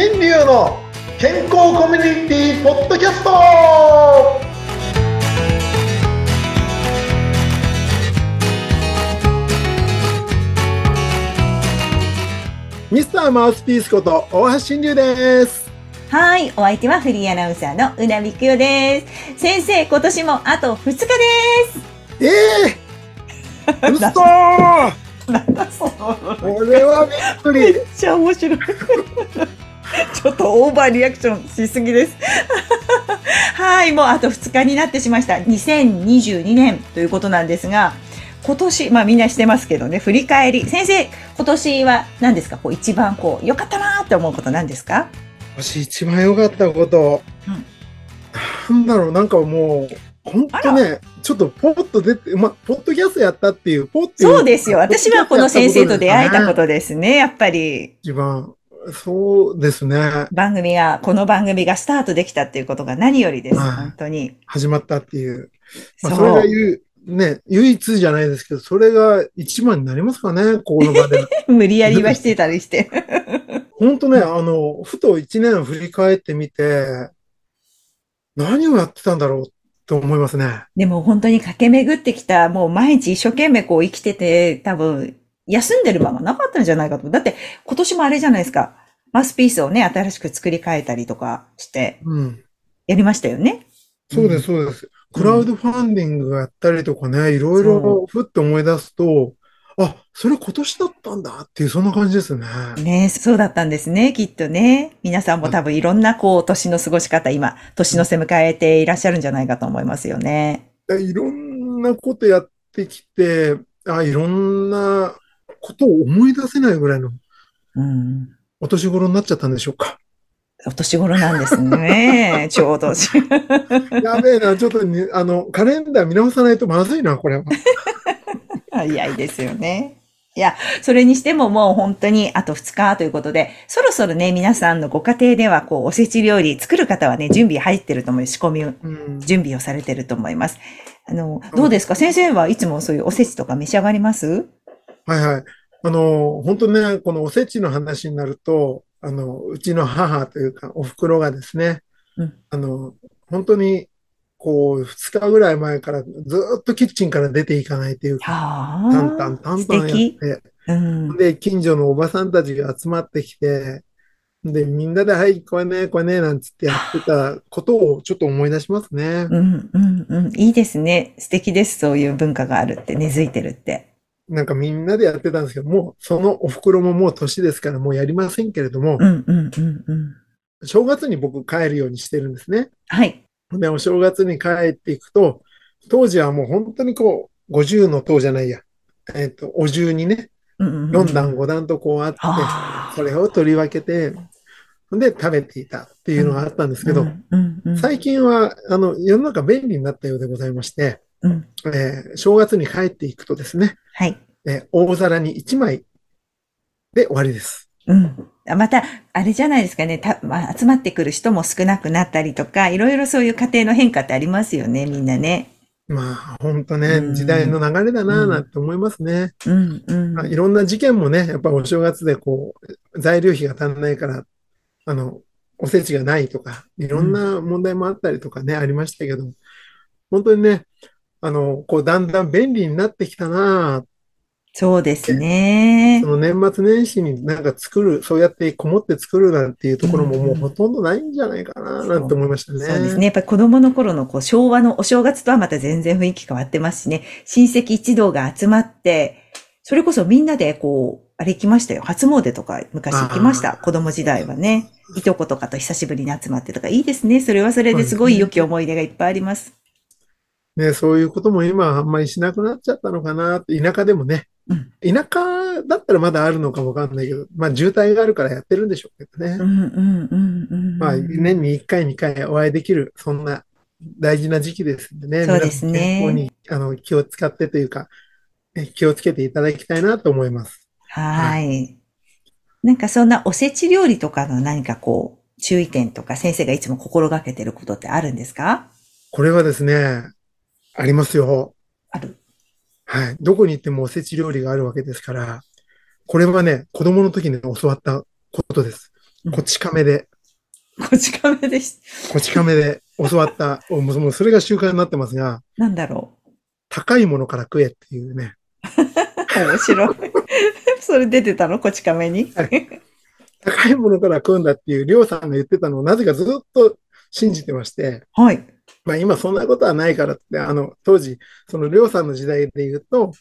新流の健康コミュニティポッドキャストミスターマウスピースこと大橋新流です。はい。お相手はフリーアナウンサーのうなみくよです。先生、今年もあと2日です。ええー、うそー なんだその。これはびっくり。めっちゃ面白い。ちょっとオーバーリアクションしすぎです。はい。もうあと2日になってしました。2022年ということなんですが、今年、まあみんなしてますけどね、振り返り。先生、今年は何ですか？こう一番こう、良かったなーって思うこと何ですか？私一番良かったこと、なんだろう、なんかもう、本当ね、ちょっとポッと出て、ま、ポッドキャストやったっていう、ポッていうそうですよ。私はこの先生と出会えたことですね。やっぱり。一番、そうですね、番組が、この番組がスタートできたっていうことが何よりです。はい本当に。始まったっていう。まあ、そ。れが言う、ね、唯一じゃないですけど、それが一番になりますかね、この場で。無理やりはしてたりして。本当ね、あの、ふと一年振り返ってみて、何をやってたんだろうと思いますね。でも本当に駆け巡ってきた、もう毎日一生懸命こう生きてて、多分、休んでる場がなかったんじゃないかと。だって、今年もあれじゃないですか。マウスピースをね、新しく作り変えたりとかして、うん。やりましたよね。そうです、そうです。クラウドファンディングやったりとかね、いろいろふって思い出すと、あ、それ今年だったんだっていう、そんな感じですね。ねそうだったんですね、きっとね。皆さんも多分いろんなこう、年の過ごし方、今、年の瀬迎えていらっしゃるんじゃないかと思いますよね。いろんなことやってきて、あ、いろんなことを思い出せないぐらいのうん。お年頃になっちゃったんでしょうか。お年頃なんですね。ちょうど。やべえな、ちょっとに、あの、カレンダー見直さないとまずいな、これは。早いですよね。いや、それにしてももう本当にあと2日ということで、そろそろね、皆さんのご家庭ではこう、おせち料理作る方はね、準備入ってると思う。仕込み、うん、準備をされてると思います。あの、どうですか？先生はいつもそういうおせちとか召し上がります？はいはい。あの、本当ね、このおせちの話になると、あの、うちの母というか、お袋がですね、うんあの、本当に、こう、2日ぐらい前からずっとキッチンから出ていかないというか、はタンタンタンタンやって、うん。で、近所のおばさんたちが集まってきて、で、みんなで、はい、これね、これね、なんつってやってたことをちょっと思い出しますね。うん、うん、うん。いいですね。素敵です。そういう文化があるって、根付いてるって。なんかみんなでやってたんですけど、もう、そのお袋ももう年ですから、もうやりませんけれどもう、ん、うん、うん、うん。正月に僕帰るようにしてるんですね。はい。で、お正月に帰っていくと、当時はもう本当にこう、50の塔じゃないや、えっと、お重にね、うんうんうん4段5段とこうあって、はあそれを取り分けて、で、食べていたっていうのがあったんですけど、うんうんうん最近は、あの、世の中便利になったようでございまして、うんえー正月に帰っていくとですね、はい。えー大皿に1枚で終わりです。うん。あまた、あれじゃないですかね。た、まあ、集まってくる人も少なくなったりとか、いろいろそういう家庭の変化ってありますよね、みんなね。まあ、本当うね、ん時代の流れだなぁなんて思いますね。うん、うん。まあいろんな事件もね、やっぱお正月でこう、材料費が足んないから、あの、おせちがないとか、いろんな問題もあったりとかね、ありましたけど、本当にね、あの、こう、だんだん便利になってきたなぁそうですねそ。の年末年始になんか作る、そうやってこもって作るなんていうところももうほとんどないんじゃないかな、なんて思いましたね。そうですね。やっぱり子供の頃のこう昭和のお正月とはまた全然雰囲気変わってますしね。親戚一同が集まって、それこそみんなでこう、あれ行きましたよ。初詣とか昔行きました。子供時代はね。いとことかと久しぶりに集まってとか、いいですね。それはそれですごい良き思い出がいっぱいあります。ね、そういうことも今あんまりしなくなっちゃったのかなって、田舎でもね、うん田舎だったらまだあるのかもわかんないけど、まあ渋滞があるからやってるんでしょうけどね。うんうんうんうん。まあ年に1回2回お会いできる、そんな大事な時期ですんでね。そうですね健康にあの気を使ってというか、え気をつけていただきたいなと思います。はい。なんかそんなおせち料理とかの何かこう、注意点とか先生がいつも心がけてることってあるんですか？これはですね、ありますよ。ある。はい。どこに行ってもおせち料理があるわけですから、これはね、子供の時に教わったことです。うんこち亀で、こち亀です。こち亀で教わった、おもうそれが習慣になってますが、なんだろ高いものから食えっていうね。う。面白い。それ出てたの？こち亀に？高いものから食うんだっていう、りょうさんが言ってたのをなぜかずっと信じてまして、はい。まあ今そんなことはないからって、あの、当時、そのりょうさんの時代で言うと、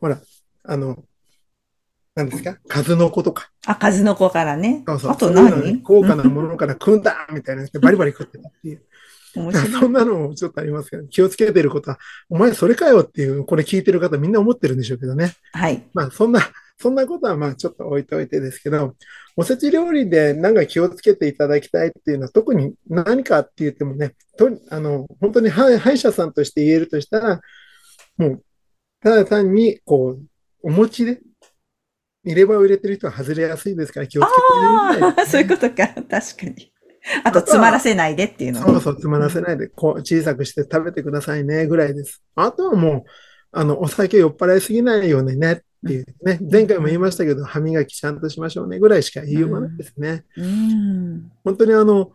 ほら、あの、何ですか？数の子とか。あ、数の子からね。そうそう。あと何？高価なものから食うんだみたいなバリバリ食ってたっていう。そんなのもちょっとありますけど、気をつけてることは、お前それかよっていう、これ聞いてる方みんな思ってるんでしょうけどね。はい。まあそんな、そんなことはまあちょっと置いといてですけど、おせち料理で何か気をつけていただきたいっていうのは特に何かって言ってもね、とあの、本当に歯歯医者さんとして言えるとしたら、もう、ただ単に、こう、お餅で、入れ歯を入れてる人は外れやすいですから気をつけていただきたいああ、そういうことか。確かに。あと、詰まらせないでっていうのねそうそう、つまらせないで、こう、小さくして食べてくださいね、ぐらいです。あとはもう、あの、お酒酔っ払いすぎないようにね、っていうね、前回も言いましたけど、歯磨きちゃんとしましょうね、ぐらいしか言いようがないですね。うん。本当にあの、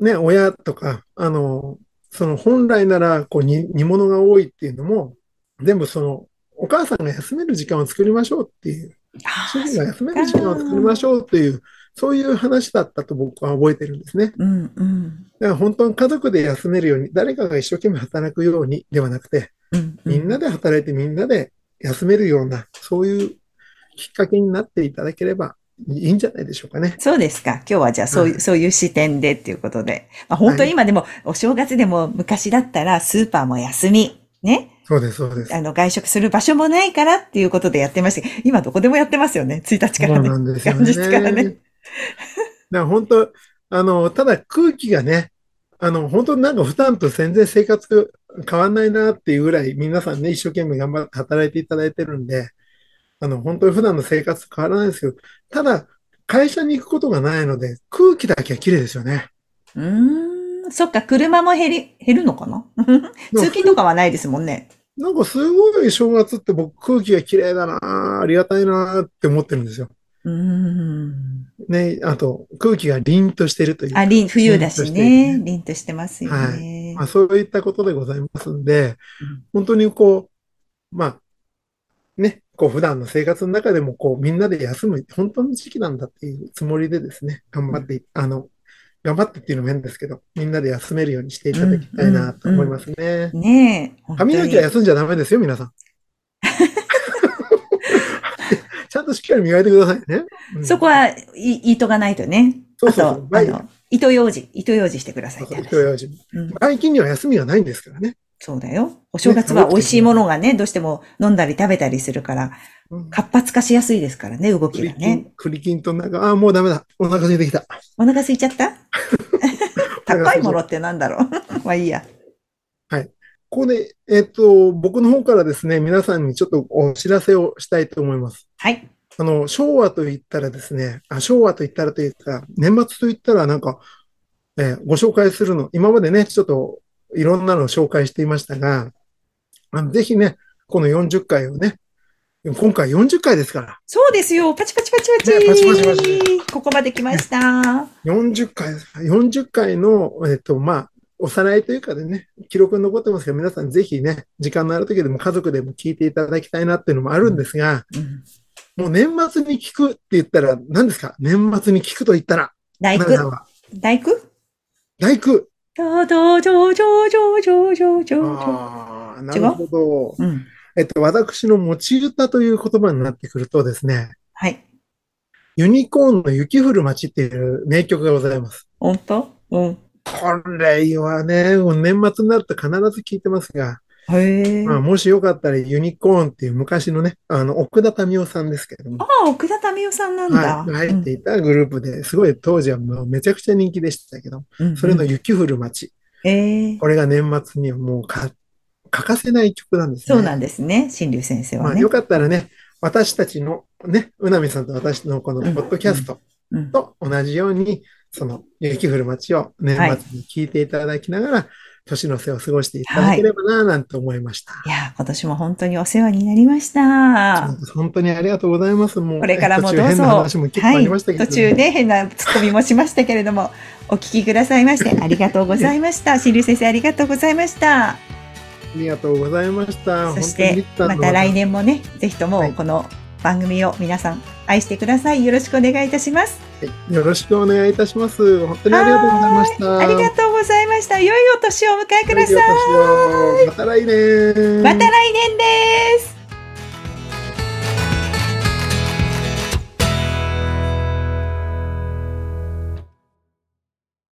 ね、親とか、あの、その本来なら、こう、煮煮物が多いっていうのも、全部その、お母さんが休める時間を作りましょうっていう、あ主婦が休める時間を作りましょうっていう、そういう話だったと僕は覚えてるんですね。うんうん。だから本当に家族で休めるように、誰かが一生懸命働くようにではなくて、うんみんなで働いてみんなで休めるような、そういうきっかけになっていただければいいんじゃないでしょうかね。そうですか。今日はじゃあそういう、はいそういう視点でっていうことで。まあ、本当に今でも、お正月でも昔だったらスーパーも休み。ね。そうです、そうです。あの、外食する場所もないからっていうことでやってましたけど、今どこでもやってますよね。1日かそうらね。なんですよ 元日からねね。だから本当、あの、ただ空気がね、あの、本当になんか普段と全然生活変わんないなっていうぐらい皆さんね、一生懸命頑張って働いていただいてるんで、あの、本当に普段の生活変わらないですけど、ただ、会社に行くことがないので、空気だけは綺麗ですよね。うーん。そっか、車も減り、減るのかな？通勤とかはないですもんね。なんかすごい正月って僕空気が綺麗だな、ありがたいなって思ってるんですよ。うーん。ね、あと空気が凛としてるというかあ、凛、冬だしね。る凛としてますよね。まあ、そういったことでございますんでうん、本当にこう、まあ、ね、こう普段の生活の中でもこうみんなで休む本当の時期なんだっていうつもりでですね、頑張って、あの、頑張ってっていうのも変ですけど、みんなで休めるようにしていただきたいなと思いますね。ねえ。本当に歯磨きは休んじゃダメですよ、皆さん。ちゃんとしっかり磨いてくださいね。うんそこは、い、糸がないとね。そうそうあと、あの、糸用事、糸用事してくださいそうって話。そう今日用事うん外勤には休みがないんですからね。そうだよ。お正月は美味しいものがね、どうしても飲んだり食べたりするから、うん活発化しやすいですからね、動きがね。栗金、栗金となんか、ああ、もうダメだ。お腹空いてきた。お腹空いちゃった？高いものってなんだろう？まあいいや。ここで、えっと、僕の方からですね、皆さんにちょっとお知らせをしたいと思います。はい。あの、昭和と言ったらですね、あ、昭和と言ったらというか、年末と言ったらなんか、えーご紹介するの、今までね、ちょっといろんなのを紹介していましたが、あのぜひね、この40回をね、今回40回ですから、そうですよ。パチパチパチパチ。ねパチパチパチここまで来ました。40回ですから、40回の、えっと、まあ、おさらいというかでね、記録に残ってますけど、皆さんぜひね、時間のある時でも家族でも聞いていただきたいなっていうのもあるんですが、うんもう年末に聞くって言ったら何ですか？年末に聞くと言ったら、大工？大工？大工。どどじょじょじょじょじょじょ。ああ、なるほど。うん。えっと、私の持ち歌という言葉になってくるとですね、はい。ユニコーンの雪降る街っていう名曲がございます。本当？うん。これはね、年末になると必ず聞いてますが、へえ。まあ、もしよかったらユニコーンっていう昔のね、あの、奥田民生さんですけれども、ああ、奥田民生さんなんだ。はい、入っていたグループですごい当時はもうめちゃくちゃ人気でしたけど、うんそれの雪降る街。ええこれが年末にはもうか欠かせない曲なんですね。そうなんですね。新竜先生はねまあ、よ。かったらね、私たちのね、うなみさんと私のこのポッドキャストうん。と同じように、その雪降る街を年はい末に聞いていただきながら、年の瀬を過ごしていただければな、なんて思いました。いや、今年も本当にお世話になりました。本当にありがとうございます。もう、これからも途どうぞ。はい、途中で変なツッコミもしましたけれども、お聞きくださいまして ありがとうございました。新竜先生ありがとうございました。ありがとうございました。そしてまた来年もね、ぜひとはいもこの番組を皆さん愛してください。よろしくお願いいたします。はいよろしくお願いいたします。本当にありがとうございました。ありがとうございました。良いお年をお迎えください。また来年。また来年です。